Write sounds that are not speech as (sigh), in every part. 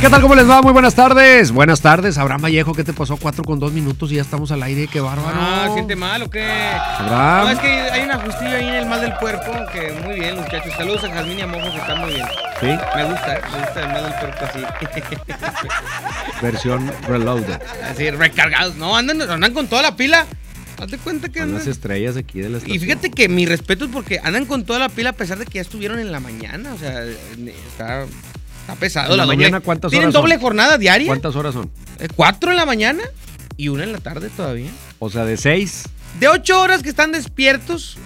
¿Qué tal? ¿Cómo les va? Muy buenas tardes. Buenas tardes. Abraham Vallejo, ¿qué te pasó? Cuatro con dos minutos y ya estamos al aire. ¡Qué bárbaro! Ah, ¿siente mal o qué? Abraham. No, es que hay una justilla ahí en el mal del puerco que muy bien, muchachos. Saludos a Jazmín y a Mojo que están muy bien. Sí, Me gusta, me gusta el mal del puerco así. (laughs) versión reloaded. así, recargados. No, andan, andan con toda la pila. Hazte cuenta que andan. las estrellas aquí de la estación. Y fíjate que mi respeto es porque andan con toda la pila a pesar de que ya estuvieron en la mañana. O sea, está, está pesado. ¿En la doble- mañana cuántas Tienen horas son? doble jornada diaria. ¿Cuántas horas son? Eh, Cuatro en la mañana y una en la tarde todavía. O sea, de seis. De ocho horas que están despiertos,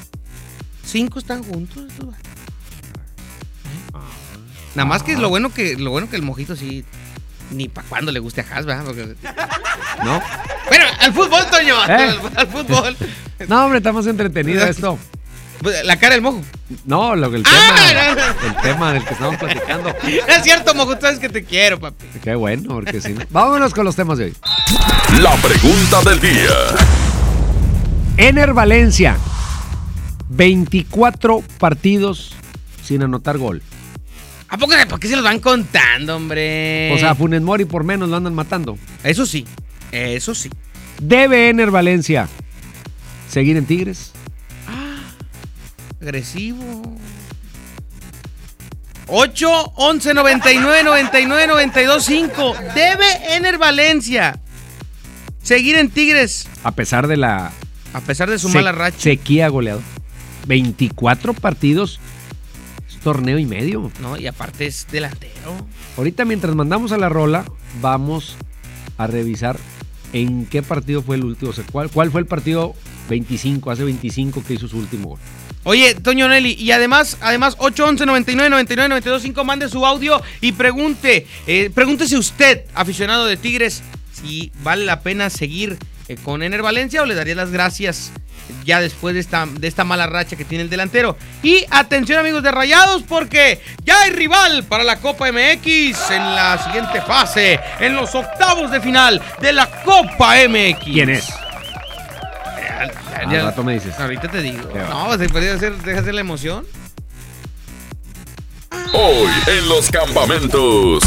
cinco están juntos. vatos. Nada más que es lo bueno que lo bueno que el mojito sí ni para cuando le guste a Has, ¿verdad? Porque- ¿No? Bueno, al fútbol, Toño, ¿Eh? al, al fútbol. (laughs) No, hombre, está más entretenido esto. Pues, La cara del mojo. No, lo que el tema. Ah, no, El tema del que estamos platicando. (laughs) Es cierto, mojo, tú sabes que te quiero, papi. Qué bueno, porque si no. Vámonos con los temas de hoy. La pregunta del día. Ener Valencia. 24 partidos sin anotar gol. ¿A poco por qué se los van contando, hombre? O sea, Funes Mori por menos lo andan matando. eso sí, eso sí. ¿Debe Ener Valencia seguir en Tigres? Agresivo. 8, 11, 99, 99, 92, 5. Debe Ener Valencia seguir en Tigres A pesar de la a pesar de su mala racha. sequía goleado. 24 partidos, es torneo y medio. No, y aparte es delantero. Ahorita mientras mandamos a la rola, vamos a revisar en qué partido fue el último. O sea, cuál, cuál fue el partido 25, hace 25 que hizo su último gol. Oye, Toño Nelly, y además, además, 8, 11, 99, 99, 92, 5, mande su audio y pregunte, eh, pregúntese usted, aficionado de Tigres, si vale la pena seguir eh, con Ener Valencia o le daría las gracias ya después de esta, de esta mala racha que tiene el delantero. Y atención amigos de Rayados, porque ya hay rival para la Copa MX en la siguiente fase, en los octavos de final de la Copa MX. ¿Quién es? Al rato me dices. Ahorita te digo. No, se puede hacer, deja hacer la emoción. Hoy en los campamentos.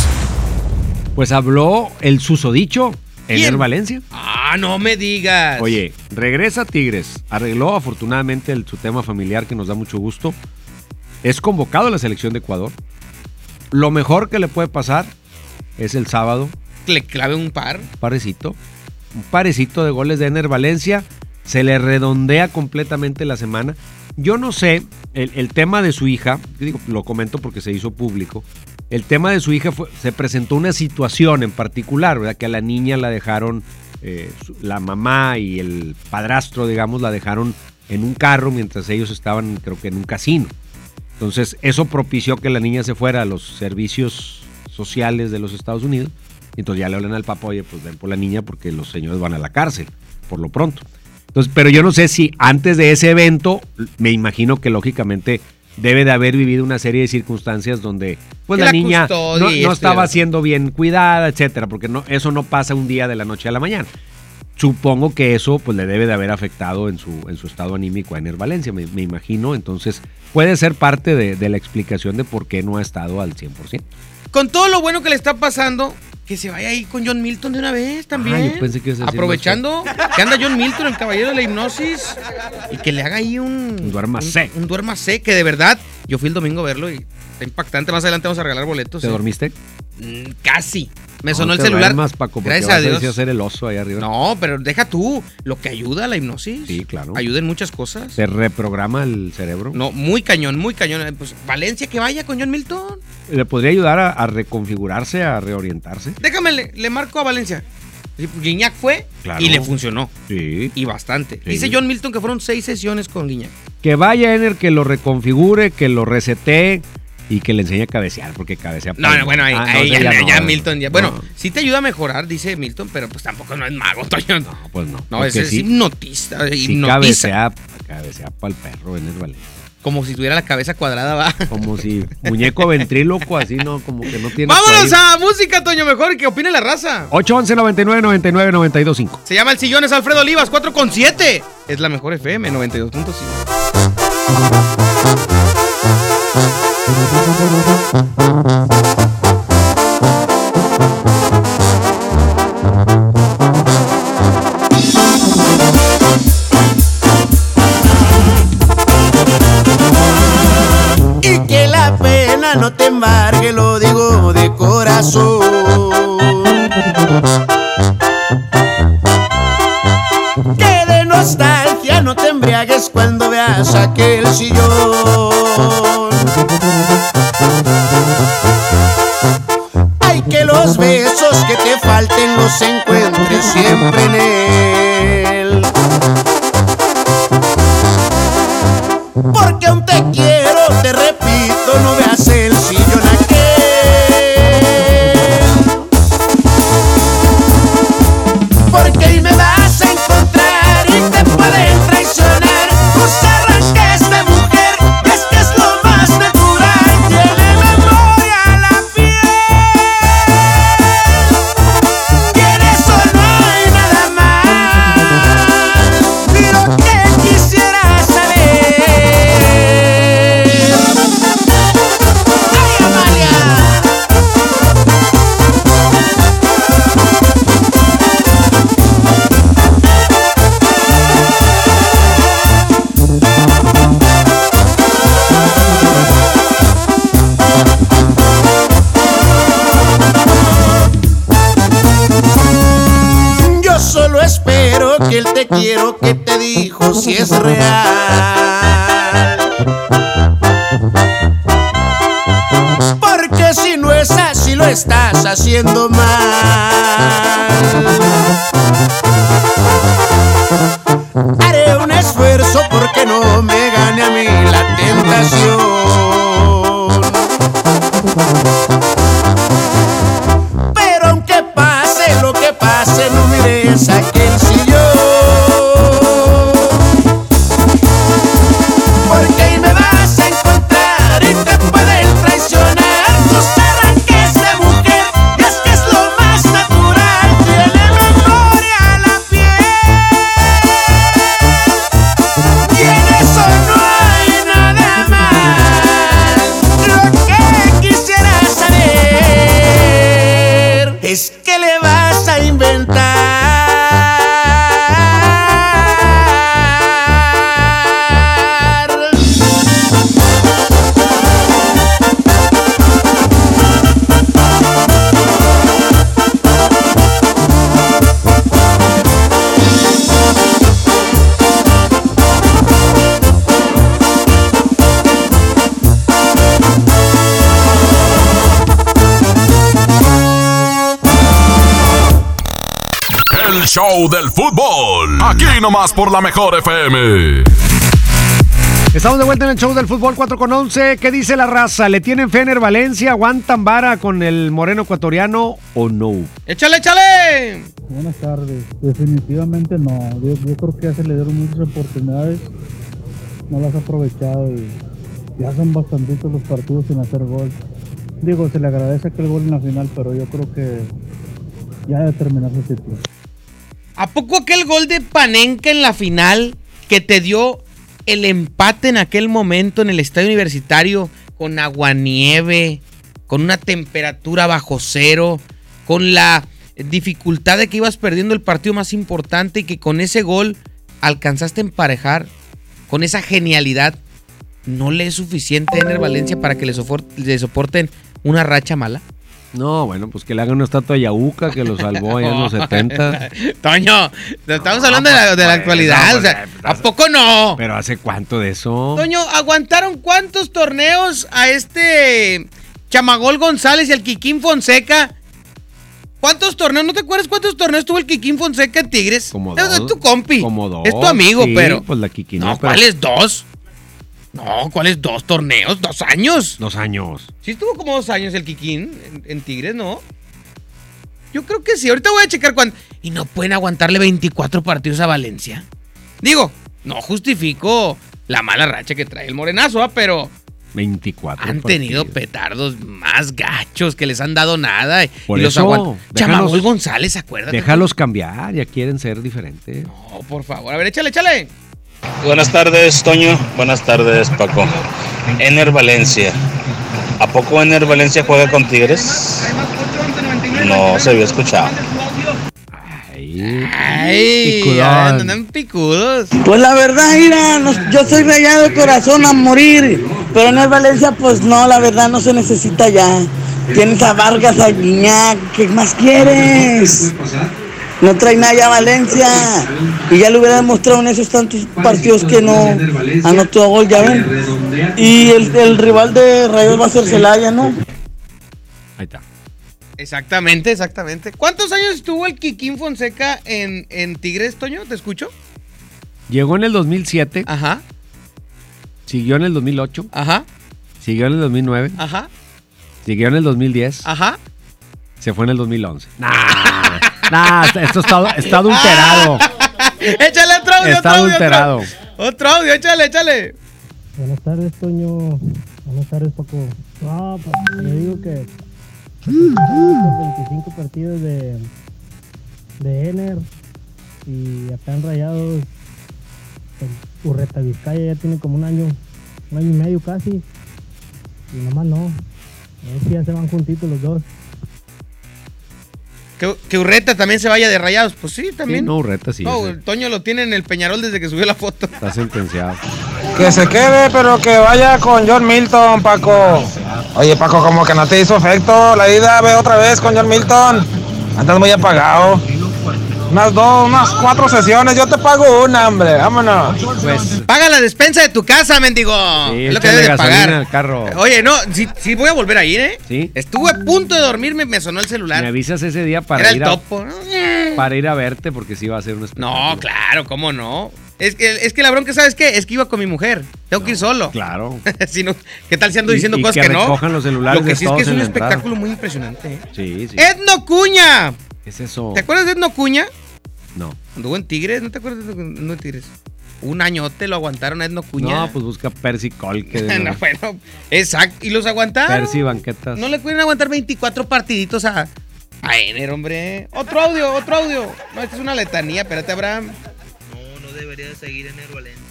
Pues habló el susodicho, Ener. Valencia. Ah, no me digas. Oye, regresa Tigres. Arregló afortunadamente el- su tema familiar que nos da mucho gusto. Es convocado a la selección de Ecuador. Lo mejor que le puede pasar es el sábado, Le clave un par. parecito. Un parecito de goles de Ener Valencia. Se le redondea completamente la semana. Yo no sé, el, tema de su hija, lo comento porque se hizo público. El tema de su hija fue, se presentó una situación en particular, ¿verdad? Que a la niña la dejaron, eh, la mamá y el padrastro, digamos, la dejaron en un carro mientras ellos estaban, creo que en un casino. Entonces, eso propició que la niña se fuera a los servicios sociales de los Estados Unidos. Entonces ya le hablan al papá, oye, pues ven por la niña porque los señores van a la cárcel, por lo pronto. Entonces, pero yo no sé si antes de ese evento, me imagino que lógicamente debe de haber vivido una serie de circunstancias donde pues la, la niña no, estaba siendo bien cuidada, etcétera, porque no, eso no pasa un día de la noche a la mañana. supongo que eso pues le debe de haber afectado en su, en su estado anímico a Ener Valencia, me, me imagino. Entonces puede ser parte de, de la explicación de por qué no ha estado al 100%. Con todo lo bueno que le está pasando, que se vaya ahí con John Milton de una vez también. Ah, yo pensé que a Aprovechando que anda John Milton, el caballero de la hipnosis, y que le haga ahí un. Un duermacé. Un, un duermacé, que de verdad, yo fui el domingo a verlo y está impactante. Más adelante vamos a regalar boletos. ¿Te ¿eh? dormiste? Mm, Casi. Me sonó el celular. duermas, Paco, Gracias a Dios. hacer el oso ahí arriba. No, pero deja tú. Lo que ayuda a la hipnosis. Sí, claro. Ayuda en muchas cosas. Se reprograma el cerebro. No, muy cañón, muy cañón. Pues Valencia que vaya con John Milton. Le podría ayudar a, a reconfigurarse, a reorientarse. Déjame, le, le marco a Valencia. Guiñac fue Claro. y le funcionó. Sí. Y bastante. Sí. Dice John Milton que fueron seis sesiones con Guiñac. Que vaya Ener, que lo reconfigure, que lo resete y que le enseñe a cabecear, porque cabecea. No, no, bueno, ahí, Ah, ahí ya, no, ya no. Milton ya. Bueno, No, sí te ayuda a mejorar, dice Milton, pero pues tampoco no es mago, (laughs) Toño. no, pues no. No, ese es sí, hipnotista. sí cabecea, cabecea para el perro Ener Valencia. Como si tuviera la cabeza cuadrada, va. Como si muñeco ventríloco, así, ¿no? Como que no tiene. Vámonos a música, Toño, mejor que opine la raza. 811 99 99 92 5. Se llama El Sillón, es Alfredo Olivas, 4 con 7. Es la mejor FM, 92.5. no te embargue, lo digo de corazón. Que de nostalgia no te embriagues cuando veas aquel sillón. Hay que los besos que te falten los encuentres siempre en él. Dijo si es real. Porque si no es así lo estás haciendo mal. El show del fútbol. Aquí nomás por la mejor FM. Estamos de vuelta en el show del fútbol 4 con 11. ¿Qué dice la raza? ¿Le tienen Fener Valencia? ¿Aguantan vara con el moreno ecuatoriano o no? ¡Échale, échale! Buenas tardes. Definitivamente no. Yo, yo creo que ya se le dieron muchas oportunidades. No las ha aprovechado y ya son bastantitos los partidos sin hacer gol. Digo, se le agradece aquel gol en la final, pero yo creo que ya debe terminar su ciclo. ¿A poco aquel gol de Panenka en la final que te dio el empate en aquel momento en el estadio universitario con aguanieve, con una temperatura bajo cero, con la dificultad de que ibas perdiendo el partido más importante y que con ese gol alcanzaste a emparejar, con esa genialidad, no le es suficiente a Ener Valencia para que le, soporten una racha mala? No, bueno, pues que le hagan una estatua a Yahuca que lo salvó allá en los 70. (laughs) Toño, estamos hablando de la, de la pues, actualidad. no, o sea, pues, ¿A poco no? Pero ¿hace cuánto de eso? Toño, ¿aguantaron cuántos torneos a este Chamagol González y al Kikín Fonseca? ¿Cuántos torneos? ¿No te acuerdas cuántos torneos tuvo el Kikín Fonseca en Tigres? Como Es- dos. Es tu compi. Como dos. Es tu amigo, Sí, pero. Pues la Kikín. no, ¿cuáles dos? No, ¿cuáles dos torneos? ¿Dos años? Dos años. Sí estuvo como dos años el Kikín en, en Tigres, ¿no? Yo creo que sí. Ahorita voy a checar cuándo. Y no pueden aguantarle 24 partidos a Valencia. Digo, no justifico la mala racha que trae el morenazo, ¿ah? pero 24. han tenido petardos más gachos que les han dado nada. y- Por los eso, aguan- déjalos- Chamagol González, acuérdate. Déjalos cambiar, ya quieren ser diferentes. No, por favor. A ver, échale, échale. Buenas tardes, Toño. Buenas tardes, Paco. Ener Valencia. ¿A poco Ener Valencia juega con Tigres? No se había escuchado. Ay, andan, andan picudos. Pues la verdad, mira, no- yo soy rayado de corazón a morir, pero en el Valencia, pues no, la verdad no se necesita ya. Tienes a Vargas, a Guiñac, ¿qué más quieres? No trae nada ya Valencia. Y ya lo hubiera demostrado en esos tantos partidos que no anotó gol, ya ven. Y el, el rival de Rayos va a ser Celaya, ¿no? Ahí está. Exactamente, exactamente. ¿Cuántos años estuvo el Kikín Fonseca en, en Tigres, Toño? ¿Te escucho? Llegó en el 2007, Ajá, siguió en el 2008, ajá, siguió en el 2009, ajá, siguió en el 2010, ajá. se fue en el 2011. Nah, (laughs) nah, esto está, está (laughs) adulterado. échale otro audio, Está otro audio, adulterado. Otro, otro audio, échale, échale. Buenas tardes, Toño. Buenas tardes, Paco. No, pues, le digo que estos 25 partidos de, de Ener y acá en Rayados, Urreta Vizcaya ya tiene como un año, un año y medio casi. Y nomás no. A ver si ya se van juntitos los dos. Que, que Urreta también se vaya de rayados. Pues sí, Sí, también. no, Urreta sí. No, el Toño lo tiene en el Peñarol desde que subió la foto. Está sentenciado. Que se quede, pero que vaya con John Milton, Paco. Oye, Paco, como que no te hizo efecto la ida, ve otra vez con John Milton. Andas muy apagado. Unas dos, unas cuatro sesiones, yo te pago una, hombre, vámonos. Pues, Paga la despensa de tu casa, mendigo. sí, es lo que debes de pagar. al carro. Oye, no, sí, sí voy a volver a ir, ¿eh? Sí. Estuve a punto de dormirme, me sonó el Me celular. avisas ese día para Era el ir, a, topo. para ir a verte porque sí va a ser un espectáculo. No, claro, ¿cómo no? Es que, es que la bronca, ¿sabes qué? Es que iba con mi mujer. Tengo que ir solo. Claro. (laughs) Si no, ¿Qué tal si ando Y- diciendo y cosas que que, no? los celulares Lo que sí es que es un espectáculo muy impresionante. ¿eh? Sí, sí. ¡Edno Cuña! ¿Qué es eso? ¿Te acuerdas de Edno Cuña? No. Anduvo en Tigres, ¿no te acuerdas de Edno en Tigres? Un añote lo aguantaron a Edno Cuña. No, pues busca Percy Col, que de (laughs) No, bueno, exacto. Y los aguantaron. Percy Banquetas. No le pueden aguantar 24 partiditos a, a Ener, hombre. Otro audio, otro audio. No, esta es una letanía, espérate, Abraham. No, no debería de seguir en el Valencia.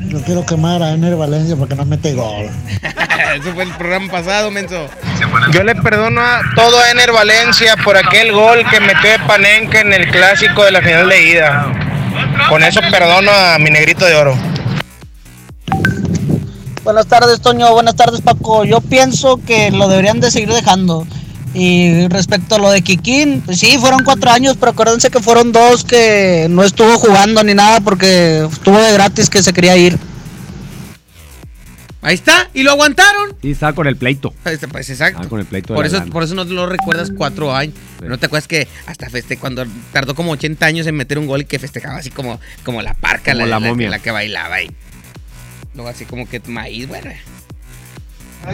Yo quiero quemar a Ener Valencia porque no mete gol. (laughs) Eso fue el programa pasado, menso. Yo le perdono a todo a Ener Valencia por aquel gol que metió de Panenka en el clásico de la final de ida. Con eso perdono a mi negrito de oro. Buenas tardes, Toño. Buenas tardes, Paco. Yo pienso que lo deberían de seguir dejando. Y respecto a lo de Kikín, pues sí, fueron cuatro años, pero acuérdense que fueron dos que no estuvo jugando ni nada porque estuvo de gratis que se quería ir. Ahí está, y lo aguantaron. Sí, estaba con el pleito. Pues, pues, exacto. Ah, con el pleito por eso, por eso no lo recuerdas cuatro años. ¿No te acuerdas que hasta feste cuando tardó como 80 años en meter un gol y que festejaba así como, como la parca, Como la momia. la que bailaba y luego así como que maíz, bueno.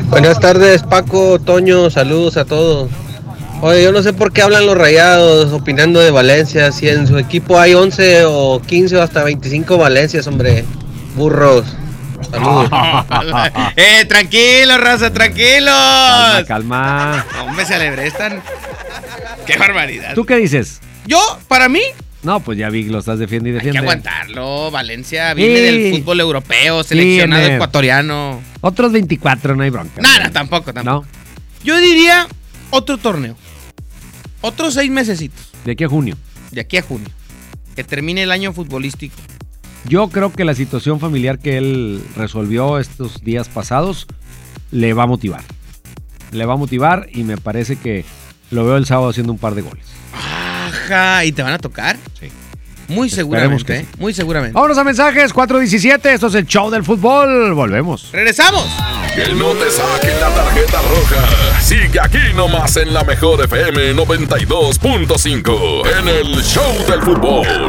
Buenas tardes, Paco, Toño, saludos a todos. Oye, yo no sé por qué hablan los rayados opinando de Valencia, si en su equipo hay 11 o 15 o hasta 25 Valencias, hombre. Burros. Saludos. (laughs) eh, tranquilo, raza, tranquilos. Calma, calma. Hombre, se alebrestan. Qué barbaridad. ¿Tú qué dices? Yo, para mí, No, pues ya vi, lo estás defendiendo y hay que aguantarlo. Valencia viene Sí. del fútbol europeo, seleccionado ecuatoriano. Otros 24, no hay bronca. Nada, tampoco, tampoco. No, Yo diría otro torneo. Otros seis mesecitos. de aquí a junio. De aquí a junio. Que termine el año futbolístico. Yo creo que la situación familiar que él resolvió estos días pasados le va a motivar. Le va a motivar y me parece que lo veo el sábado haciendo un par de goles. Ajá. ¿Y te van a tocar? Sí. Muy seguramente, que ¿eh? Muy seguramente. Vámonos a mensajes, 417, esto es el show del fútbol. Volvemos. ¡Regresamos! Que no te saquen la tarjeta roja. Sigue aquí nomás en la mejor FM 92.5 en el show del fútbol.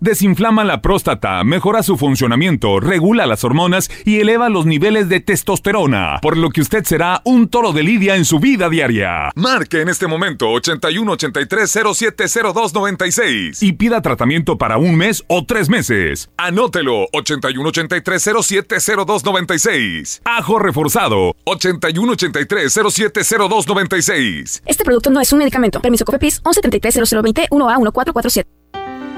desinflama la próstata, mejora su funcionamiento, regula las hormonas y eleva los niveles de testosterona, por lo que usted será un toro de lidia en su vida diaria. Marque en este momento 81 83 07 02 96 y pida tratamiento para un mes o tres meses. Anótelo 81 83 07 02 96. Ajo reforzado 81 83 07 02 96. Este producto no es un medicamento. Permiso COFEPRIS 1173 1A1447.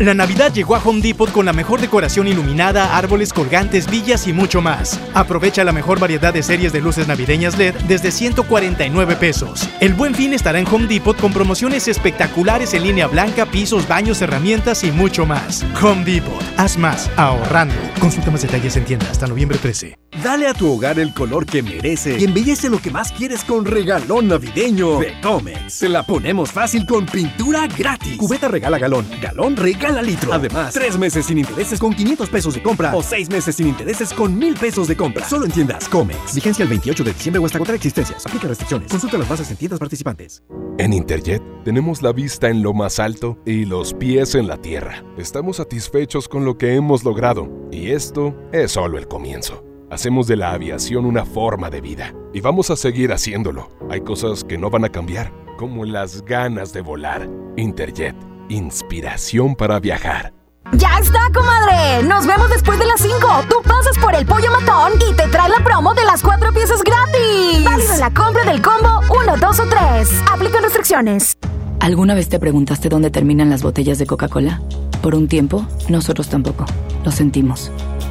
La Navidad llegó a Home Depot con la mejor decoración iluminada, árboles colgantes, villas y mucho más. Aprovecha la mejor variedad de series de luces navideñas LED desde 149 pesos. El buen fin estará en Home Depot con promociones espectaculares en línea blanca, pisos, baños, herramientas y mucho más. Home Depot, haz más, ahorrando. Consulta más detalles en tienda hasta noviembre 13. Dale a tu hogar el color que merece y embellece lo que más quieres con regalón navideño de Comex. Se la ponemos fácil con pintura gratis. Cubeta regala galón, galón regala litro. Además, tres meses sin intereses con 500 pesos de compra o seis meses sin intereses con 1000 pesos de compra. Solo en tiendas Comex. Vigencia el 28 de diciembre o hasta contra existencias. Aplica restricciones. Consulta las bases en tiendas participantes. En Interjet tenemos la vista en lo más alto y los pies en la tierra. Estamos satisfechos con lo que hemos logrado y esto es solo el comienzo. Hacemos de la aviación una forma de vida y vamos a seguir haciéndolo. Hay cosas que no van a cambiar, como las ganas de volar. Interjet, inspiración para viajar. ¡Ya está, comadre! Nos vemos después de las 5. Tú pasas por el pollo matón y te trae la promo de las cuatro piezas gratis. Válido en la compra del combo 1, 2 o 3. Aplican restricciones. ¿Alguna vez te preguntaste dónde terminan las botellas de Coca-Cola? Por un tiempo, nosotros tampoco. Lo sentimos.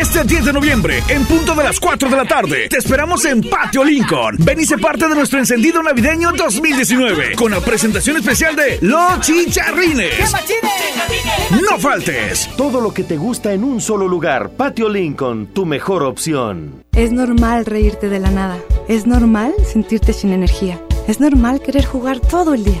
Este 10 de noviembre, en punto de las 4 de la tarde, te esperamos en Patio Lincoln. Ven y sé parte de nuestro encendido navideño 2019 con la presentación especial de Los Chicharrines. No faltes. Todo lo que te gusta en un solo lugar. Patio Lincoln, tu mejor opción. Es normal reírte de la nada. Es normal sentirte sin energía. Es normal querer jugar todo el día.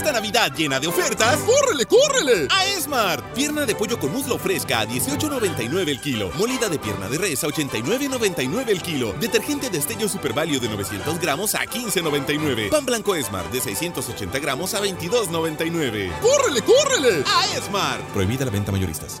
Esta Navidad llena de ofertas, ¡córrele, córrele! A Esmar. Pierna de pollo con muslo fresca a 18.99 el kilo. Molida de pierna de res a 89.99 el kilo. Detergente de estello Super Value de 900 gramos a 15.99. Pan blanco Esmar de 680 gramos a 22.99. ¡Córrele, córrele! A Esmar. Prohibida la venta mayoristas.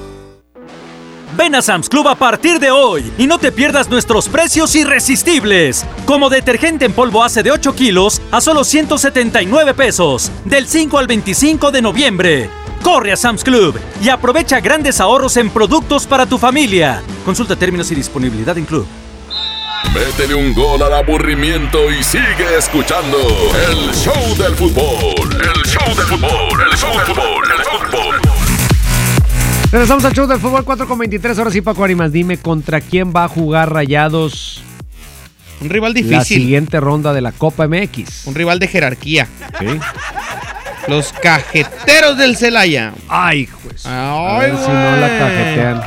Ven a Sam's Club a partir de hoy y no te pierdas nuestros precios irresistibles. Como detergente en polvo hace de 8 kilos a solo 179 pesos, del 5 al 25 de noviembre. Corre a Sam's Club y aprovecha grandes ahorros en productos para tu familia. Consulta términos y disponibilidad en Club. Métele un gol al aburrimiento y sigue escuchando el show del fútbol. El show del fútbol, el show del fútbol, el fútbol. Regresamos al show del fútbol 4 con 23. Ahora sí, Paco Arimas, dime contra quién va a jugar Rayados. Un rival La difícil. siguiente ronda de la Copa MX. Un rival de jerarquía. Sí. Los cajeteros del Celaya. Ay, pues. A Ay, ver si no la cajetean.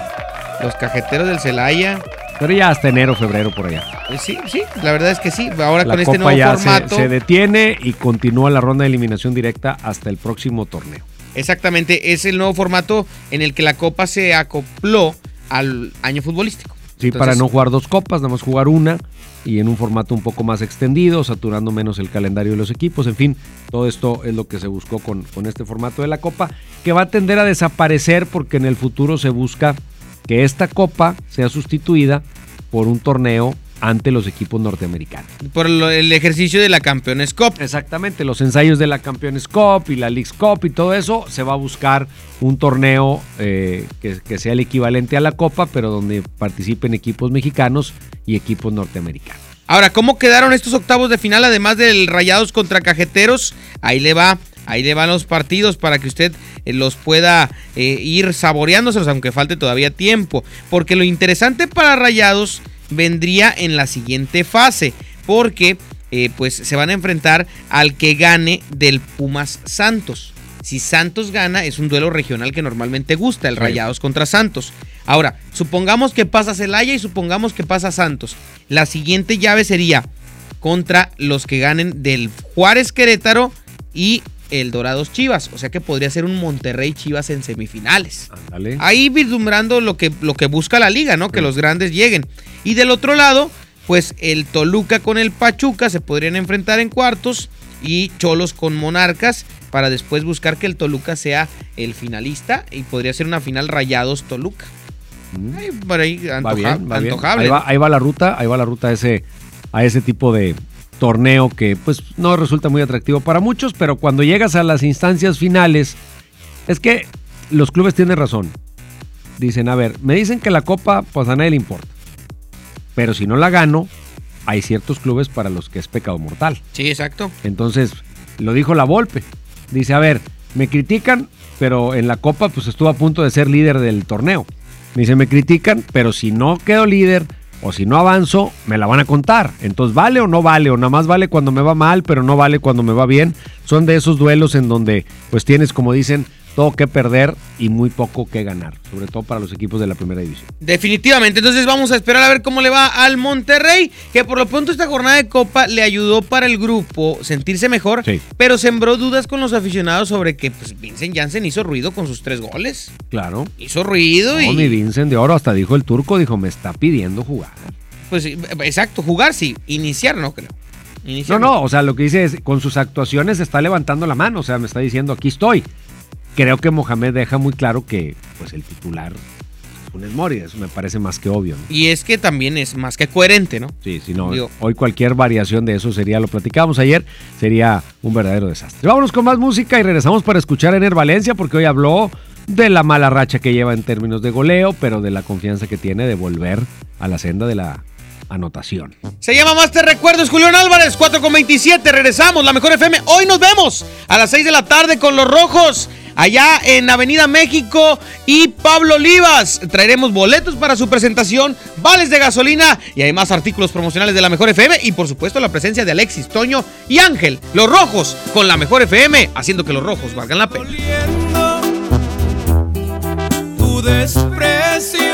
Los cajeteros del Celaya. Pero ya hasta enero, febrero por allá. Eh, Sí, sí, la verdad es que sí. Ahora la con este nuevo ya se- formato. se detiene y continúa la ronda de eliminación directa hasta el próximo torneo. Exactamente, es el nuevo formato en el que la Copa se acopló al año futbolístico. Sí, Entonces, para no jugar dos copas, nada más jugar una y en un formato un poco más extendido, saturando menos el calendario de los equipos. En fin, todo esto es lo que se buscó con, con este formato de la Copa, que va a tender a desaparecer porque en el futuro se busca que esta Copa sea sustituida por un torneo ante los equipos norteamericanos. Por lo- el ejercicio de la Campeones Cup. Exactamente, los ensayos de la Campeones Cup y la Leagues Cup y todo eso, se va a buscar un torneo eh, que, que sea el equivalente a la Copa, pero donde participen equipos mexicanos y equipos norteamericanos. Ahora, ¿cómo quedaron estos octavos de final además del Rayados contra Cajeteros? Ahí le va, ahí le van los partidos para que usted eh, los pueda eh, ir saboreándoselos, aunque falte todavía tiempo. Porque lo interesante para Rayados vendría en la siguiente fase, porque eh, pues se van a enfrentar al que gane del Pumas Santos. Si Santos gana, es un duelo regional que normalmente gusta, el. Rayados contra Santos. Ahora, supongamos que pasa Celaya y supongamos que pasa Santos. La siguiente llave sería contra los que ganen del Juárez Querétaro y el Dorados Chivas. O sea que podría ser un Monterrey Chivas en semifinales. Ahí vislumbrando lo que, lo que busca la liga, ¿no? Que los grandes lleguen. Y del otro lado, pues el Toluca con el Pachuca se podrían enfrentar en cuartos y Cholos con Monarcas para después buscar que el Toluca sea el finalista y podría ser una final Rayados Toluca. Ay, por ahí Va antoja- bien, va bien. antojable. Ahí va, ahí va la ruta, ahí va la ruta a ese, a ese tipo de torneo que pues no resulta muy atractivo para muchos, pero cuando llegas a las instancias finales, es que los clubes tienen razón. Dicen, a ver, me dicen que la copa pues a nadie le importa. Pero si no la gano, hay ciertos clubes para los que es pecado mortal. Sí, exacto. Entonces, lo dijo la Volpe. dice, a ver, me critican, pero en la Copa pues estuvo a punto de ser líder del torneo. Me dice, me critican, pero si no quedo líder o si no avanzo, me la van a contar. Entonces, ¿vale o no vale? O nada más vale cuando me va mal, pero no vale cuando me va bien. Son de esos duelos en donde pues tienes, como dicen, todo que perder y muy poco que ganar, sobre todo para los equipos de la primera división. Definitivamente, entonces vamos a esperar a ver cómo le va al Monterrey, que por lo pronto esta jornada de Copa le ayudó para el grupo sentirse mejor, pero sembró dudas con los aficionados sobre que pues, Vincent Janssen hizo ruido con sus tres goles. Claro. Hizo ruido No, y... mi Vincent de Oro hasta dijo el turco, dijo, me está pidiendo jugar. Pues sí, exacto, jugar sí, iniciar no creo. No, Iniciar no, o sea, lo que dice es, con sus actuaciones está levantando la mano, o sea, me está diciendo, aquí estoy. Creo que Mohamed deja muy claro que, pues, el titular es Funes Mori, eso me parece más que obvio, ¿no? Y es que también es más que coherente, ¿no? Sí, si no, Digo- hoy cualquier variación de eso sería, lo platicábamos ayer, sería un verdadero desastre. Vámonos con más música y regresamos para escuchar a Ener Valencia, porque hoy habló de la mala racha que lleva en términos de goleo, pero de la confianza que tiene de volver a la senda de la anotación. Se llama Más Te Recuerdos, Julián Álvarez, 4 con 27. Regresamos, la mejor FM. Hoy nos vemos a las 6 de la tarde con los rojos. Allá en Avenida México y Pablo Olivas. Traeremos boletos para su presentación, vales de gasolina y además artículos promocionales de la Mejor FM y por supuesto la presencia de Alexis, Toño y Ángel, los rojos, con la Mejor FM, haciendo que los rojos valgan la pena. tu desprecio,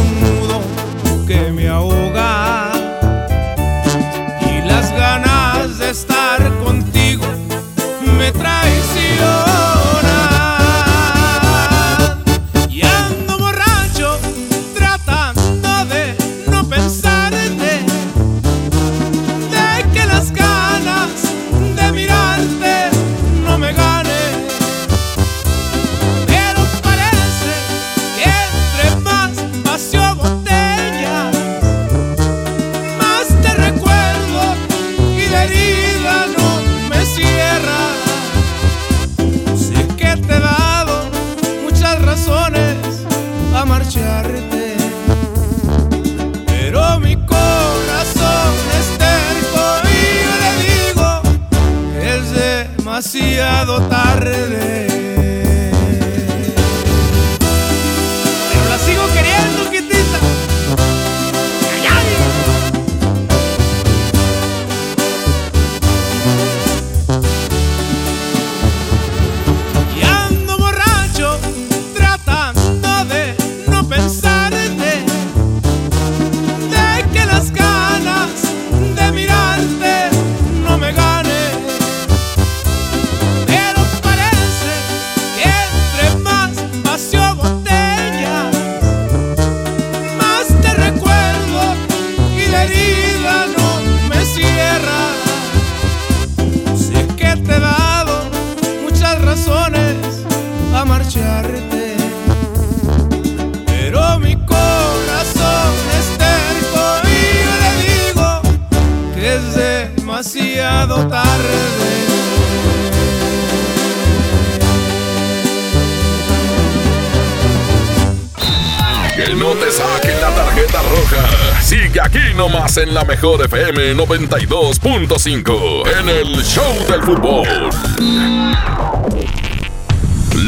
en la mejor FM 92.5 en el Show del Fútbol.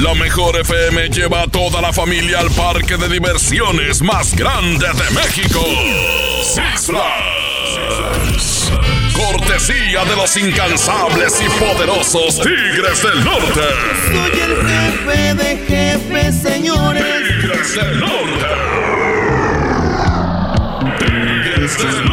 La mejor FM lleva a toda la familia al parque de diversiones más grande de México. Six Flags. Cortesía de los incansables y poderosos Tigres del Norte. Soy el jefe de jefes, señores. Tigres del Norte. Tigres del Norte.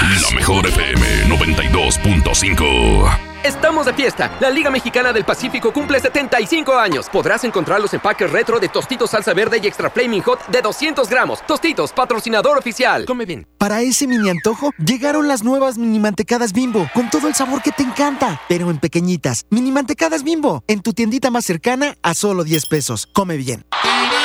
La mejor FM 92.5. Estamos de fiesta. La Liga Mexicana del Pacífico cumple 75 años. Podrás encontrar los empaques retro de Tostitos Salsa Verde y Extra Flaming Hot de 200 gramos. Tostitos, patrocinador oficial. Come bien. Para ese mini antojo, llegaron las nuevas mini mantecadas bimbo, con todo el sabor que te encanta, pero en pequeñitas. Mini mantecadas bimbo, en tu tiendita más cercana a solo 10 pesos. Come bien.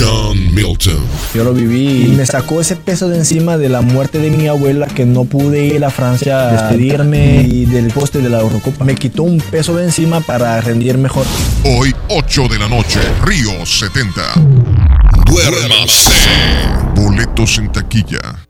John Milton. Yo lo viví y me sacó ese peso de encima de la muerte de mi abuela que no pude ir a Francia a despedirme y del poste de la Eurocopa. Me quitó un peso de encima para rendir mejor. Hoy, 8 de la noche, Río 70. Duérmase. Boletos en taquilla.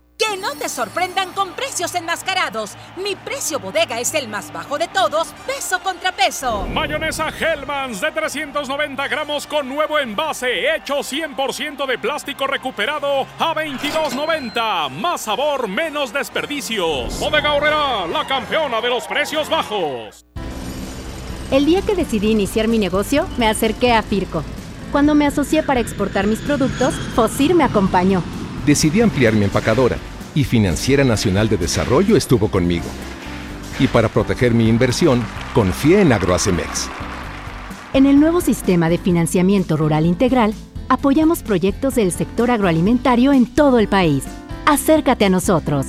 Te sorprendan con precios enmascarados. Mi precio bodega es el más bajo de todos, peso contra peso. Mayonesa Hellmann's de 390 gramos con nuevo envase, hecho 100% de plástico recuperado a 22.90. Más sabor, menos desperdicios. Bodega Horrera, la campeona de los precios bajos. El día que decidí iniciar mi negocio, me acerqué a Firco. Cuando me asocié para exportar mis productos, Fosir me acompañó. Decidí ampliar mi empacadora y Financiera Nacional de Desarrollo estuvo conmigo. Y para proteger mi inversión, confié en Agroacemex. En el nuevo sistema de financiamiento rural integral, apoyamos proyectos del sector agroalimentario en todo el país. Acércate a nosotros.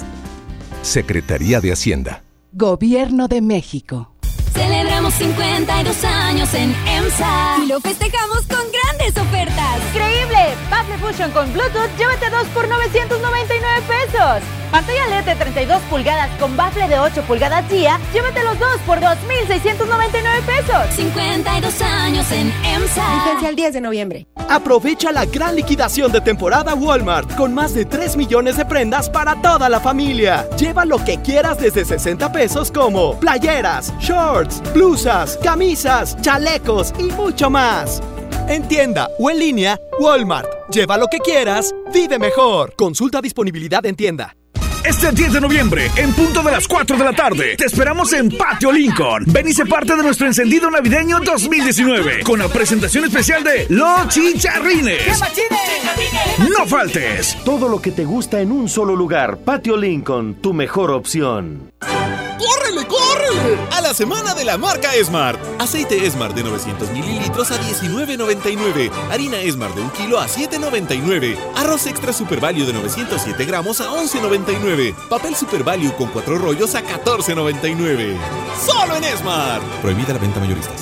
Secretaría de Hacienda. Gobierno de México. Celebramos 52 años en EMSA y lo festejamos con grandes ofertas. ¡Increíble! Baffle Fusion con Bluetooth, llévate dos por 999 pesos. Pantalla LED de 32 pulgadas con bafle de 8 pulgadas día, llévate los dos por 2,699 pesos. 52 años en EMSA. Vigencia el 10 de noviembre. Aprovecha la gran liquidación de temporada Walmart con más de 3 millones de prendas para toda la familia. Lleva lo que quieras desde 60 pesos como playeras, shorts, blusas, camisas, chalecos y mucho más. En tienda o en línea, Walmart. Lleva lo que quieras, vive mejor. Consulta disponibilidad en tienda. Este 10 de noviembre, en punto de las 4 de la tarde, te esperamos en Patio Lincoln. Ven y sé parte de nuestro encendido navideño 2019 con la presentación especial de Los Chicharrines. No faltes. Todo lo que te gusta en un solo lugar. Patio Lincoln, tu mejor opción. ¡Córrele, córrele! A la semana de la marca Smart. Aceite Smart de 900 mililitros a 19.99. Harina Smart de 1 kilo a 7.99. Arroz extra Super Value de 907 gramos a 11.99. Papel Super Value con 4 rollos a 14.99. ¡Solo en Smart! Prohibida la venta mayoristas.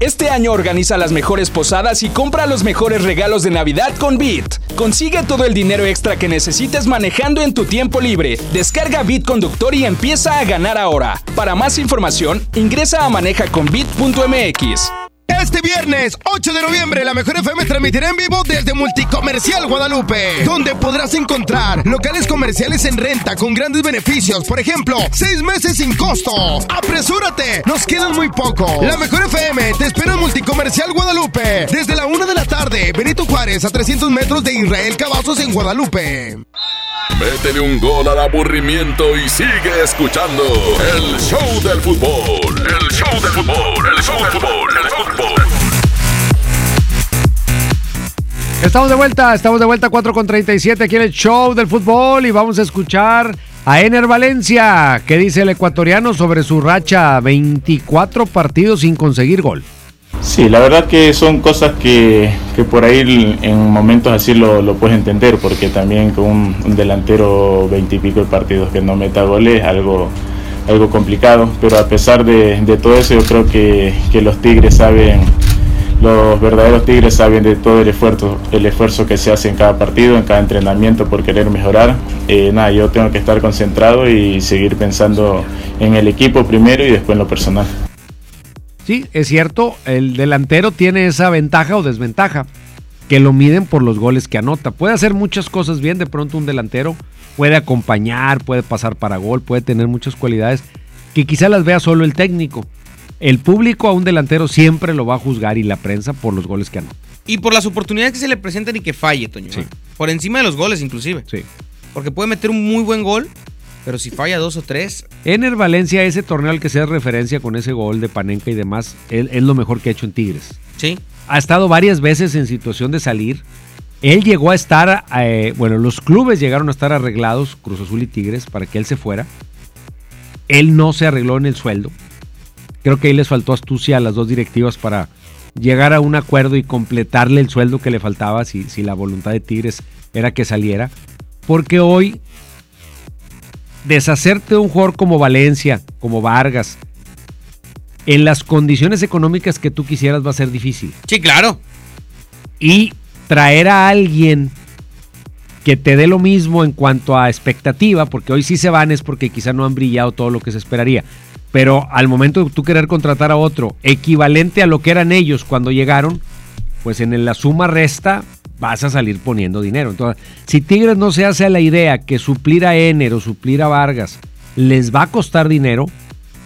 Este año organiza las mejores posadas y compra los mejores regalos de Navidad con Bit. Consigue todo el dinero extra que necesites manejando en tu tiempo libre. Descarga Bit Conductor y empieza a ganar ahora. Para más información, ingresa a manejaconbit.mx. Este viernes 8 de noviembre la Mejor FM transmitirá en vivo desde Multicomercial Guadalupe, donde podrás encontrar locales comerciales en renta con grandes beneficios. Por ejemplo, seis meses sin costo. ¡Apresúrate! Nos quedan muy poco. La Mejor FM te espera en Multicomercial Guadalupe desde la 1 de la tarde. Benito Juárez a 300 metros de Israel Cavazos en Guadalupe. Métele un gol al aburrimiento y sigue escuchando el show del fútbol. El show del fútbol, el show del fútbol, el fútbol. Estamos de vuelta, estamos de vuelta 4 con 37 aquí en el show del fútbol y vamos a escuchar a Ener Valencia, que dice el ecuatoriano sobre su racha 24 partidos sin conseguir gol. Sí, la verdad que son cosas que, que por ahí en momentos así lo, lo puedes entender, porque también con un, delantero 20 y pico de partidos que no meta goles, algo, algo complicado, pero a pesar de, de todo eso yo creo que, que los Tigres saben, los verdaderos Tigres saben de todo el esfuerzo, el esfuerzo que se hace en cada partido, en cada entrenamiento por querer mejorar. Eh, nada, yo tengo que estar concentrado y seguir pensando en el equipo primero y después en lo personal. Sí, es cierto, el delantero tiene esa ventaja o desventaja, que lo miden por los goles que anota. Puede hacer muchas cosas bien, de pronto un delantero puede acompañar, puede pasar para gol, puede tener muchas cualidades que quizá las vea solo el técnico. El público a un delantero siempre lo va a juzgar y la prensa por los goles que anota. Y por las oportunidades que se le presentan y que falle, Toño. Sí. ¿eh? Por encima de los goles, inclusive. Sí. Porque puede meter un muy buen gol, pero si falla dos o tres, Ener Valencia, ese torneo al que se hace referencia con ese gol de Panenka y demás, él- es lo mejor que ha hecho en Tigres. sí. ha estado varias veces en situación de salir. Él llegó a estar, eh, bueno, los clubes llegaron a estar arreglados, Cruz Azul y Tigres, para que él se fuera. Él no se arregló en el sueldo. Creo que ahí les faltó astucia a las dos directivas para llegar a un acuerdo y completarle el sueldo que le faltaba si, si la voluntad de Tigres era que saliera. Porque hoy deshacerte de un jugador como Valencia, como Vargas, en las condiciones económicas que tú quisieras va a ser difícil. Sí, claro. Y traer a alguien que te dé lo mismo en cuanto a expectativa, porque hoy sí se van es porque quizá no han brillado todo lo que se esperaría. Pero al momento de tú querer contratar a otro equivalente a lo que eran ellos cuando llegaron, pues en la suma resta vas a salir poniendo dinero. Entonces, si Tigres no se hace a la idea que suplir a Ener o suplir a Vargas les va a costar dinero,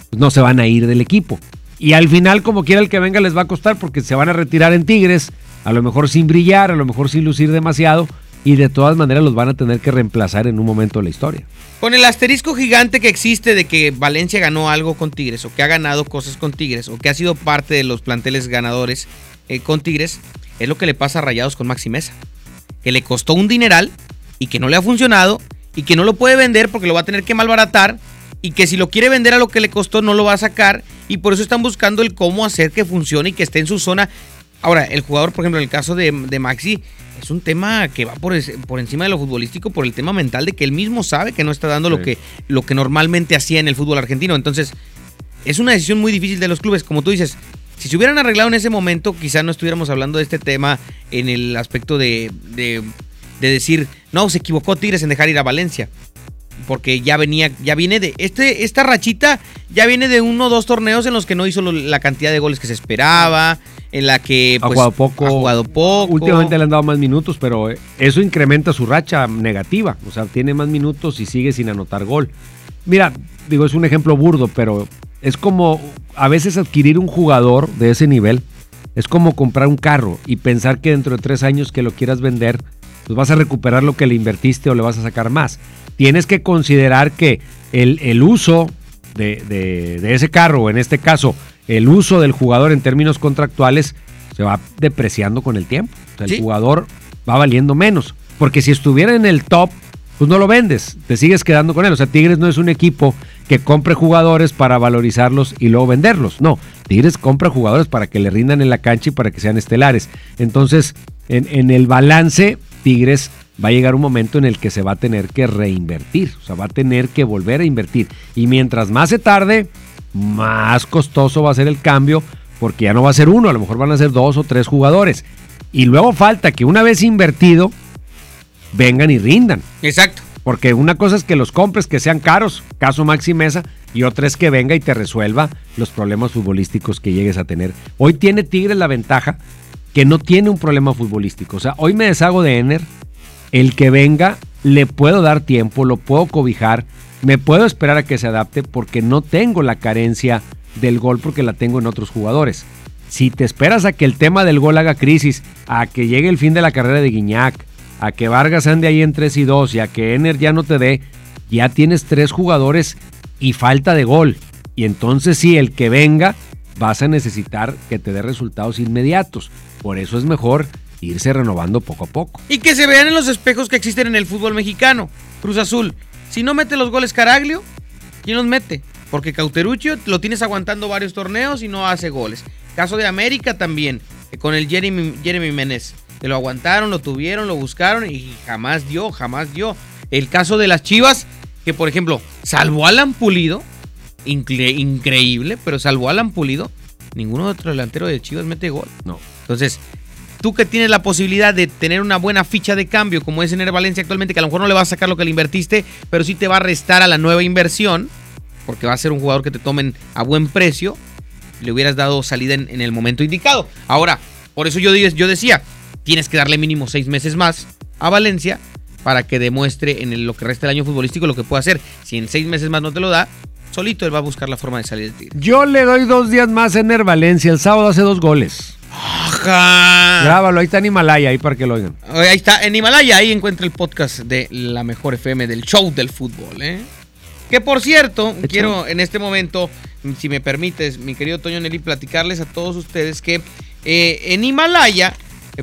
pues no se van a ir del equipo. Y al final, como quiera el que venga, les va a costar porque se van a retirar en Tigres, a lo mejor sin brillar, a lo mejor sin lucir demasiado, y de todas maneras los van a tener que reemplazar en un momento de la historia. Con el asterisco gigante que existe de que Valencia ganó algo con Tigres, o que ha ganado cosas con Tigres, o que ha sido parte de los planteles ganadores eh, con Tigres, es lo que le pasa a Rayados con Maxi Mesa. Que le costó un dineral y que no le ha funcionado y que no lo puede vender porque lo va a tener que malbaratar y que si lo quiere vender a lo que le costó no lo va a sacar y por eso están buscando el cómo hacer que funcione y que esté en su zona. Ahora, el jugador, por ejemplo, en el caso de, de Maxi, es un tema que va por, por encima de lo futbolístico, por el tema mental de que él mismo sabe que no está dando lo, que, lo que normalmente hacía en el fútbol argentino. Entonces, es una decisión muy difícil de los clubes. Como tú dices, si se hubieran arreglado en ese momento, quizá no estuviéramos hablando de este tema en el aspecto de, de, de decir, no, se equivocó Tigres en dejar ir a Valencia. Porque ya venía, ya viene de. Este, esta rachita ya viene de uno o dos torneos en los que no hizo lo- la cantidad de goles que se esperaba. En la que Ha pues, jugado poco. ha jugado poco. Últimamente le han dado más minutos, pero eh, eso incrementa su racha negativa. O sea, tiene más minutos y sigue sin anotar gol. Mira, digo, es un ejemplo burdo, pero es como a veces adquirir un jugador de ese nivel. Es como comprar un carro y pensar que dentro de tres años que lo quieras vender, pues vas a recuperar lo que le invertiste o le vas a sacar más. Tienes que considerar que el, el uso de, de- de ese carro, o en este caso, el uso del jugador en términos contractuales, se va depreciando con el tiempo. O sea, el Sí. jugador va valiendo menos. Porque si estuviera en el top, pues no lo vendes, te sigues quedando con él. O sea, Tigres no es un equipo que compre jugadores para valorizarlos y luego venderlos. No, Tigres compra jugadores para que le rindan en la cancha y para que sean estelares. Entonces, en, en el balance, Tigres va a llegar un momento en el que se va a tener que reinvertir. O sea, va a tener que volver a invertir. Y mientras más se tarde, más costoso va a ser el cambio porque ya no va a ser uno, a lo mejor van a ser dos o tres jugadores. Y luego falta que una vez invertido, vengan y rindan. Exacto. Porque una cosa es que los compres, que sean caros, caso Maxi Mesa, y otra es que venga y te resuelva los problemas futbolísticos que llegues a tener. Hoy tiene Tigres la ventaja que no tiene un problema futbolístico. O sea, hoy me deshago de Ener, el que venga, le puedo dar tiempo, lo puedo cobijar, me puedo esperar a que se adapte porque no tengo la carencia del gol porque la tengo en otros jugadores. Si te esperas a que el tema del gol haga crisis, a que llegue el fin de la carrera de Guiñac, a que Vargas ande ahí en 3 y 2 y a que Ener ya no te dé, ya tienes tres jugadores y falta de gol. Y entonces sí, el que venga, vas a necesitar que te dé resultados inmediatos. Por eso es mejor irse renovando poco a poco. Y que se vean en los espejos que existen en el fútbol mexicano. Cruz Azul, si no mete los goles Caraglio, ¿quién los mete? Porque Cauteruccio lo tienes aguantando varios torneos y no hace goles. Caso de América también, eh, con el Jeremy, Jeremy Menez. Que lo aguantaron, lo tuvieron, lo buscaron y jamás dio, jamás dio. El caso de las Chivas, que por ejemplo, salvo Alan Pulido, incre- increíble, pero salvo Alan Pulido, ninguno otro delantero de Chivas mete gol. No. Entonces, tú que tienes la posibilidad de tener una buena ficha de cambio, como es Ener Valencia actualmente, que a lo mejor no le va a sacar lo que le invertiste, pero sí te va a restar a la nueva inversión, porque va a ser un jugador que te tomen a buen precio, le hubieras dado salida en, en el momento indicado. Ahora, por eso yo, yo decía, tienes que darle mínimo seis meses más a Valencia para que demuestre en el- lo que resta del año futbolístico lo que puede hacer. Si en seis meses más no te lo da, solito él va a buscar la forma de salir del Tigre. Yo le doy dos días más a Ener Valencia. El sábado hace dos goles. Grábalo, ahí está en Himalaya, ahí para que lo oigan. Ahí está, en Himalaya, ahí encuentra el podcast de la mejor FM del show del fútbol, ¿eh? Que por cierto, quiero en este momento, si me permites, mi querido Toño Nelly, platicarles a todos ustedes que eh, en Himalaya,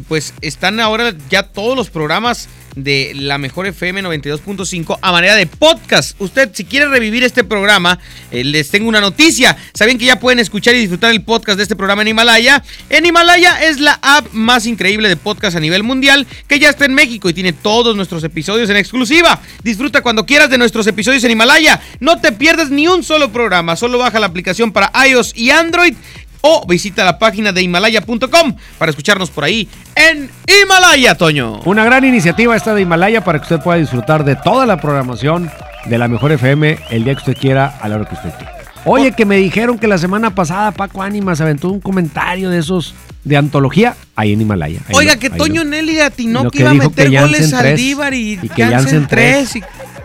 pues están ahora ya todos los programas de la mejor FM 92.5 a manera de podcast. Usted, si quiere revivir este programa, eh, les tengo una noticia. ¿Saben que ya pueden escuchar y disfrutar el podcast de este programa en Himalaya? En Himalaya es la app más increíble de podcast a nivel mundial que ya está en México y tiene todos nuestros episodios en exclusiva. Disfruta cuando quieras de nuestros episodios en Himalaya. No te pierdas ni un solo programa. Solo baja la aplicación para iOS y Android o visita la página de himalaya.com para escucharnos por ahí en Himalaya, Toño. Una gran iniciativa esta de Himalaya para que usted pueda disfrutar de toda la programación de la mejor FM el día que usted quiera, a la hora que usted quiera. Oye, que me dijeron que la semana pasada Paco Ánimas aventó un comentario de esos de antología ahí en Himalaya. Ahí Oiga, lo- que Toño lo- Nelly atinó que que iba a meter goles tres, Aldívar y, y que Jansen tres. 3. y-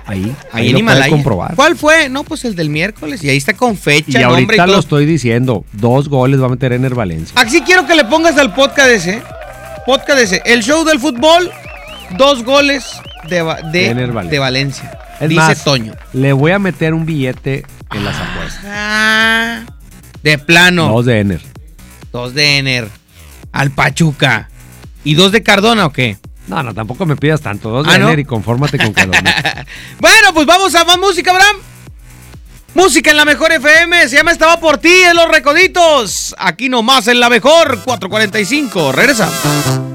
Ahí, Ahí, ahí lo puede Himalaya. comprobar. ¿Cuál fue? No, pues el del miércoles. Y ahí está con fecha, Y nombre y ahorita todo. lo estoy diciendo, dos goles va a meter Ener Valencia. Así quiero que le pongas al podcast ese. Podcast ese. El show del fútbol, dos goles de, de, Valencia. de Valencia. Es dice más, Toño. Le voy a meter un billete en las apuestas. Ah, de plano. Dos de Ener. Dos de Ener. Al Pachuca. ¿Y dos de Cardona o qué? No, no, tampoco me pidas tanto. Dos de Ah, ¿no? Y confórmate con metas. (laughs) Bueno, pues vamos a más música, Abraham. Música en la mejor FM. Se llama Estaba por ti en los recoditos. Aquí nomás en la mejor 445. Regresa.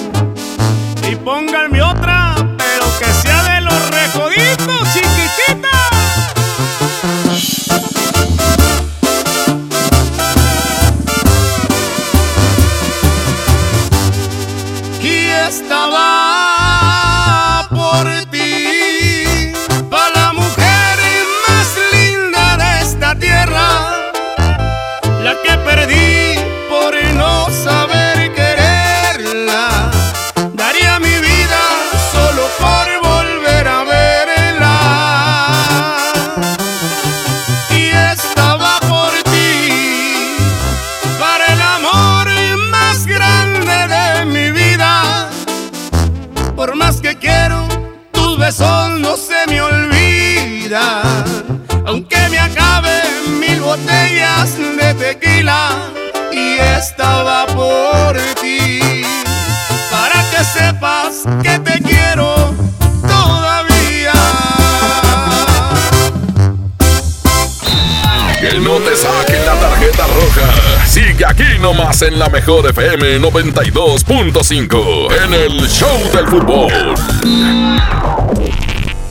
De tequila y estaba por ti. Para que sepas que te quiero todavía. Que no te saquen la tarjeta roja. Sigue aquí nomás en la mejor FM 92.5 en el Show del Fútbol.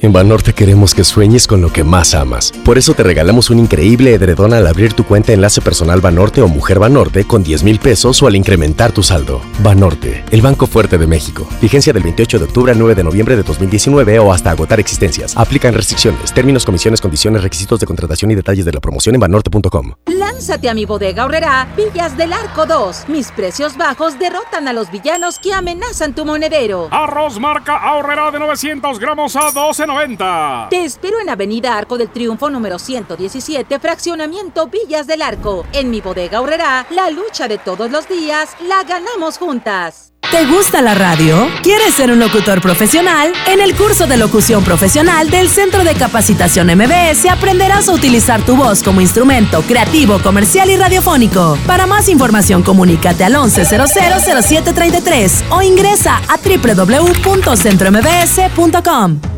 En Banorte queremos que sueñes con lo que más amas. Por eso te regalamos un increíble edredón al abrir tu cuenta Enlace Personal Banorte o Mujer Banorte con 10 mil pesos o al incrementar tu saldo. Banorte, el Banco Fuerte de México. Vigencia del 28 de octubre al 9 de noviembre de 2019 o hasta agotar existencias. Aplican restricciones, términos, comisiones, condiciones, requisitos de contratación y detalles de la promoción en banorte.com. Lánzate a mi bodega ahorrera Villas del Arco 2. Mis precios bajos derrotan a los villanos que amenazan tu monedero. Arroz marca ahorrera de 900 gramos a 12.90. Te espero en Avenida Arco del Triunfo número 117, fraccionamiento Villas del Arco. En mi bodega ahorrera, la lucha de todos los días la ganamos juntas. ¿Te gusta la radio? ¿Quieres ser un locutor profesional? En el curso de locución profesional del Centro de Capacitación MBS aprenderás a utilizar tu voz como instrumento creativo, comercial y radiofónico. Para más información, comunícate al 11000733 o ingresa a www.centrombs.com.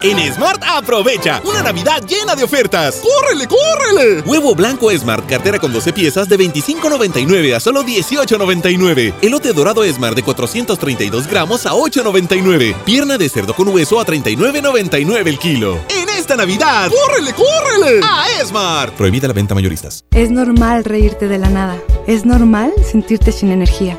En Smart aprovecha una Navidad llena de ofertas. ¡Córrele, córrele! Huevo blanco Smart, cartera con 12 piezas de 25.99 a solo 18.99. Elote dorado Smart de 432 gramos a 8.99. Pierna de cerdo con hueso a 39.99 el kilo. En esta Navidad, ¡córrele, córrele! A Smart. Prohibida la venta mayoristas. Es normal reírte de la nada. Es normal sentirte sin energía.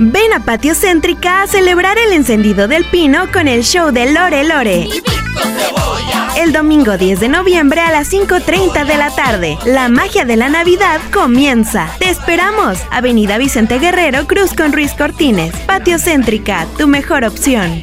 Ven a Patio Céntrica a celebrar el encendido del pino con el show de Lore Lore. El domingo 10 de noviembre a las 5.30 de la tarde. La magia de la Navidad comienza. Te esperamos. Avenida Vicente Guerrero, Cruz con Ruiz Cortines. Patio Céntrica, tu mejor opción.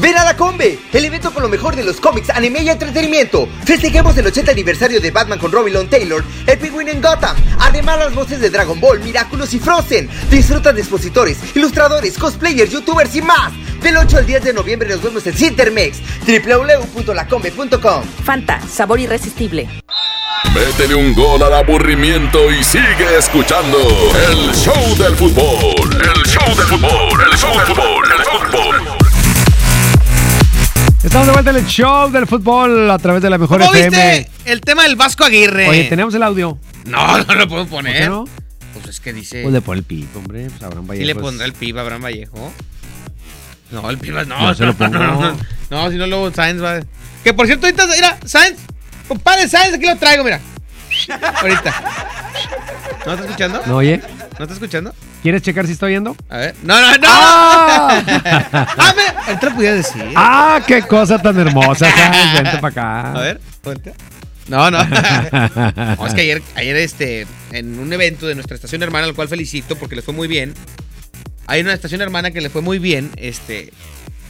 Ven a la Combe, el evento con lo mejor de los cómics, anime y entretenimiento. Festejemos el 80 aniversario de Batman con Robin Long Taylor, el Penguin en Gotham. Además, las voces de Dragon Ball, Miraculous y Frozen. Disfruta de expositores, ilustradores, cosplayers, youtubers y más. Del 8 al 10 de noviembre nos vemos en Cintermex, www.lacombe.com. Fanta, sabor irresistible. Métele un gol al aburrimiento y sigue escuchando el show del fútbol. El show del fútbol, el show del fútbol, el fútbol. Estamos de vuelta en el show del fútbol a través de la mejor ¿Cómo FM. viste el tema del Vasco Aguirre? Oye, tenemos el audio. No, (laughs) no lo puedo poner. ¿Por qué Pues es que dice. Pues le pone el pip, hombre. Pues Abraham ¿Y Vallejo. le es- pondrá el piba a Abraham Vallejo? No, el piba (laughs) no. No, se lo pongo. No, no, no, si no, luego Sainz va. Que por cierto, ahorita, mira, Sainz, compadre Sainz, aquí lo traigo, mira. Ahorita. ¿No está escuchando? ¿No oye? ¿No está escuchando? ¿Quieres checar si está oyendo? A ver. No, no, no. ¡Ah! me, ahorita lo podía decir. ¡Ah, qué cosa tan hermosa! (laughs) ¿sabes? Vente para acá. A ver, ponte. No, no. (laughs) No, es que ayer, ayer este, en un evento de nuestra estación hermana, al cual felicito porque les fue muy bien. Hay una estación hermana que le fue muy bien. Este,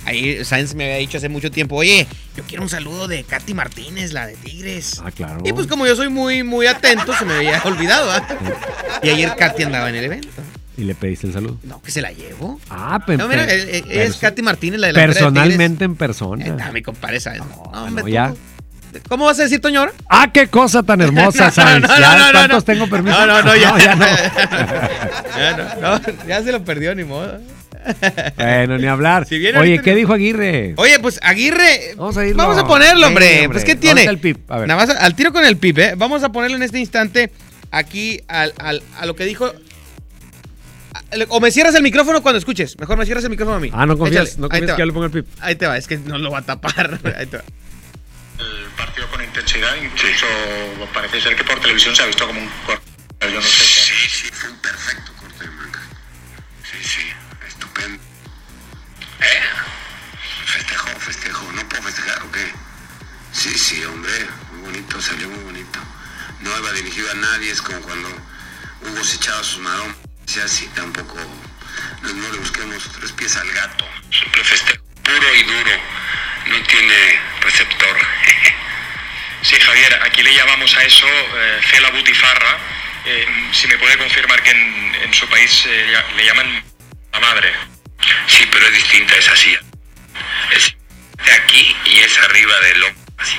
ahí Sainz me había dicho hace mucho tiempo, oye, yo quiero un saludo de Katy Martínez, la de Tigres. Ah, claro. Y pues como yo soy muy, muy atento, se me había (laughs) olvidado. ¿ah? Y ayer Katy andaba en el evento. ¿Y le pediste el saludo? No, que se la llevo. Ah, pe- No, mira, eh, eh, es Katy Martínez, la de la de. Personalmente en persona. Ah, mi compadre Sainz. No, no, ya. ¿Cómo vas a decir, Toño, ahora? ¡Ah, qué cosa tan (laughs) hermosa, Sainz! no, no, ¿Ya no, no, tengo permiso? No, no, no, ya. (laughs) ya no. Ya, no, ya se lo perdió, ni modo. (laughs) Bueno, ni hablar. Si viene Oye, ¿qué dijo Aguirre? Oye, pues Aguirre. Vamos a irlo. Vamos a ponerlo, hombre. Sí, hombre. Pues, ¿qué tiene? El pip, a ver. Nada más al tiro con el pip, ¿eh? Vamos a ponerlo en este instante aquí al, al- a lo que dijo. O me cierras el micrófono cuando escuches. Mejor me cierras el micrófono a mí. Ah, no confías, Échale. no Ahí confías te que yo va. le ponga el pip. Ahí te va, es que no lo va a tapar. (laughs) Ahí te va. partido con intensidad, incluso parece ser que por televisión se ha visto como un corte. Yo no sé sí, sí, fue un perfecto ¿Eh? Festejo, festejo. ¿No puedo festejar o qué? Sí, sí, hombre, muy bonito, salió muy bonito. No iba dirigido a nadie, es como cuando Hugo se echaba sus maromas. Sea así, tampoco. No, no le busquemos tres pies al gato. Festejo. Puro y duro. No tiene receptor. (laughs) Sí, Javier, aquí le llamamos a eso eh, fe la butifarra. Eh, si me puede confirmar que en, en su país eh, le llaman la madre. Sí, pero es distinta, es así. Es de aquí y es arriba del lomo, así.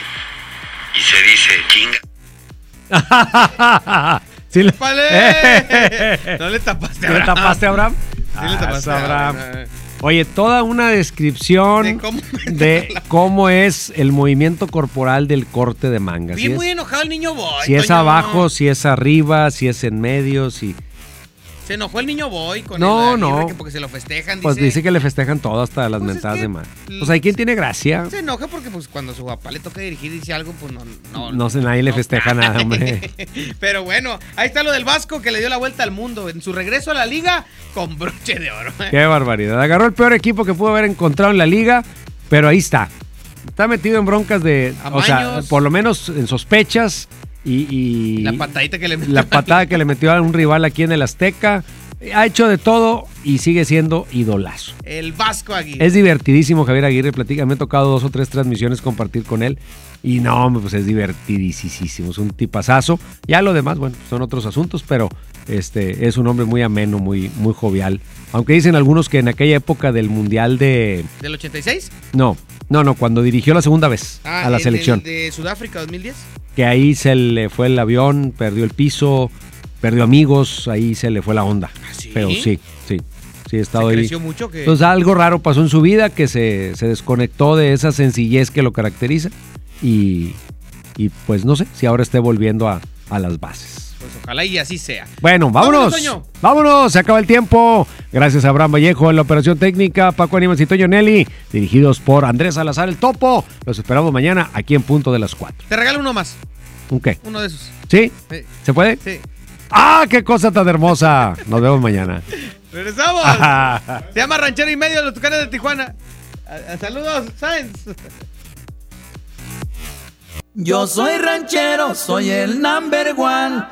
Y se dice chinga. (laughs) Sí le- ¡Vale! (laughs) No le tapaste a ¿Sí le Abraham. tapaste a Abraham? Sí le Ah, tapaste a Abraham. Abraham. Oye, toda una descripción De cómo- de cómo es el movimiento corporal del corte de manga. Vi Si muy es, enojado el niño Boy. si es abajo, si es arriba, si es en medio, si... Se enojó el niño Boy con No, el no. que porque se lo festejan. Pues dice, dice que le festejan todo hasta las mentadas de más. Pues hay quien tiene gracia. Se enoja porque pues cuando su papá le toca dirigir y dice algo, pues no. No, No sé, nadie le festeja nada, (laughs) hombre. Pero bueno, ahí está lo del Vasco que le dio la vuelta al mundo en su regreso a la liga con broche de oro. ¿eh? Qué barbaridad. Agarró el peor equipo que pudo haber encontrado en la liga, pero ahí está. está metido en broncas de, o sea, por lo menos en sospechas y, y La patadita que le metió. la patada que le metió a un rival aquí en el Azteca. Ha hecho de todo y sigue siendo idolazo. El Vasco Aguirre. Es divertidísimo Javier Aguirre, platica, me ha tocado dos o tres transmisiones compartir con él y no, pues es divertidísimo, es un tipazazo. Ya lo demás, bueno, son otros asuntos, pero este es un hombre muy ameno, muy muy jovial. Aunque dicen algunos que en aquella época del Mundial de ¿Del 86? no, no, no, cuando dirigió la segunda vez Ah, a la en selección, el de Sudáfrica 2010. que ahí se le fue el avión, perdió el piso, perdió amigos, ahí se le fue la onda. Pero sí, sí. Sí, he estado ¿Se ahí. mucho que- Entonces algo raro pasó en su vida que se, se desconectó de esa sencillez que lo caracteriza y, y pues no sé si ahora esté volviendo a, a las bases. Pues ojalá y así sea. Bueno, vámonos. Toño. Vámonos, se acaba el tiempo. Gracias a Abraham Vallejo en la operación técnica, Paco Animas y Toño Nelly, dirigidos por Andrés Salazar el Topo. Los esperamos mañana aquí en punto de las 4. Te regalo uno más. ¿Un qué? Uno de esos. ¿Sí? Sí. ¿Se puede? Sí. ¡Ah, qué cosa tan hermosa! Nos vemos mañana. (laughs) ¡Regresamos! (laughs) Se llama Ranchero y Medio de los Tucanes de Tijuana. A- a- Saludos, Sáenz. Yo soy ranchero, soy el number one.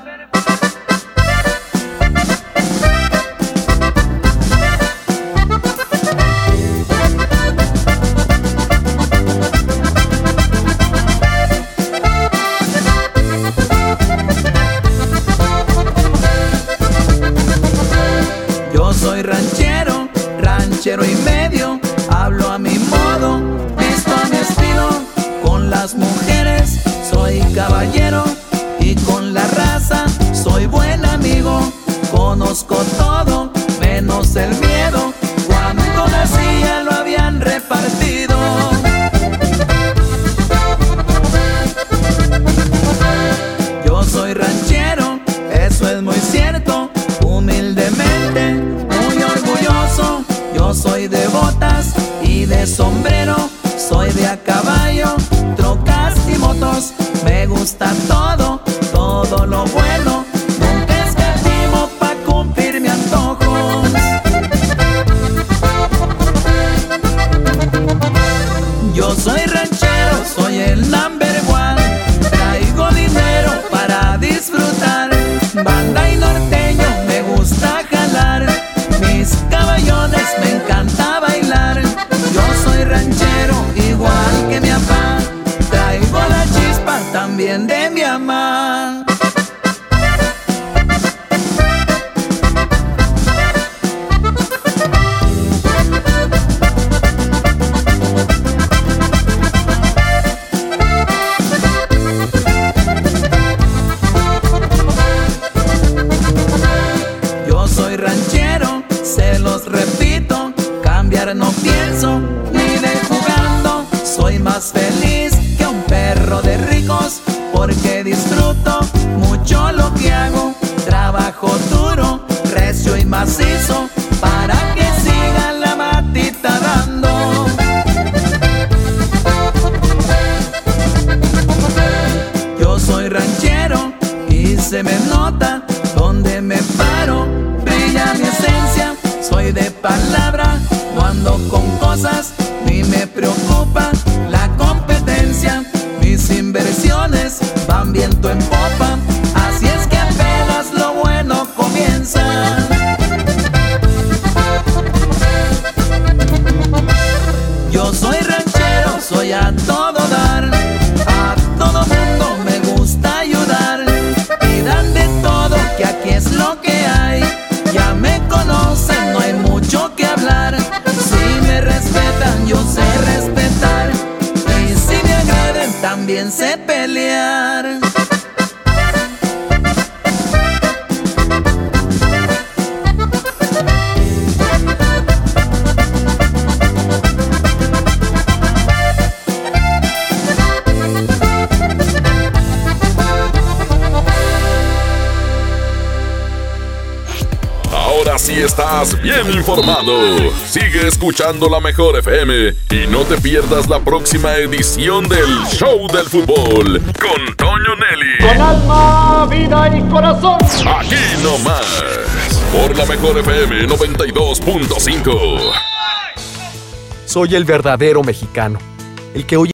Ranchero, se los repito, cambiar no pienso, ni de jugando. Soy más feliz que un perro de ricos, porque disfruto mucho lo que hago. Trabajo duro, recio y macizo, soy de informado. Sigue escuchando la mejor FM y no te pierdas la próxima edición del Show del Fútbol con Toño Nelly. Con alma, vida y corazón. Aquí nomás. Por la mejor FM 92.5. Soy el verdadero mexicano, el que hoy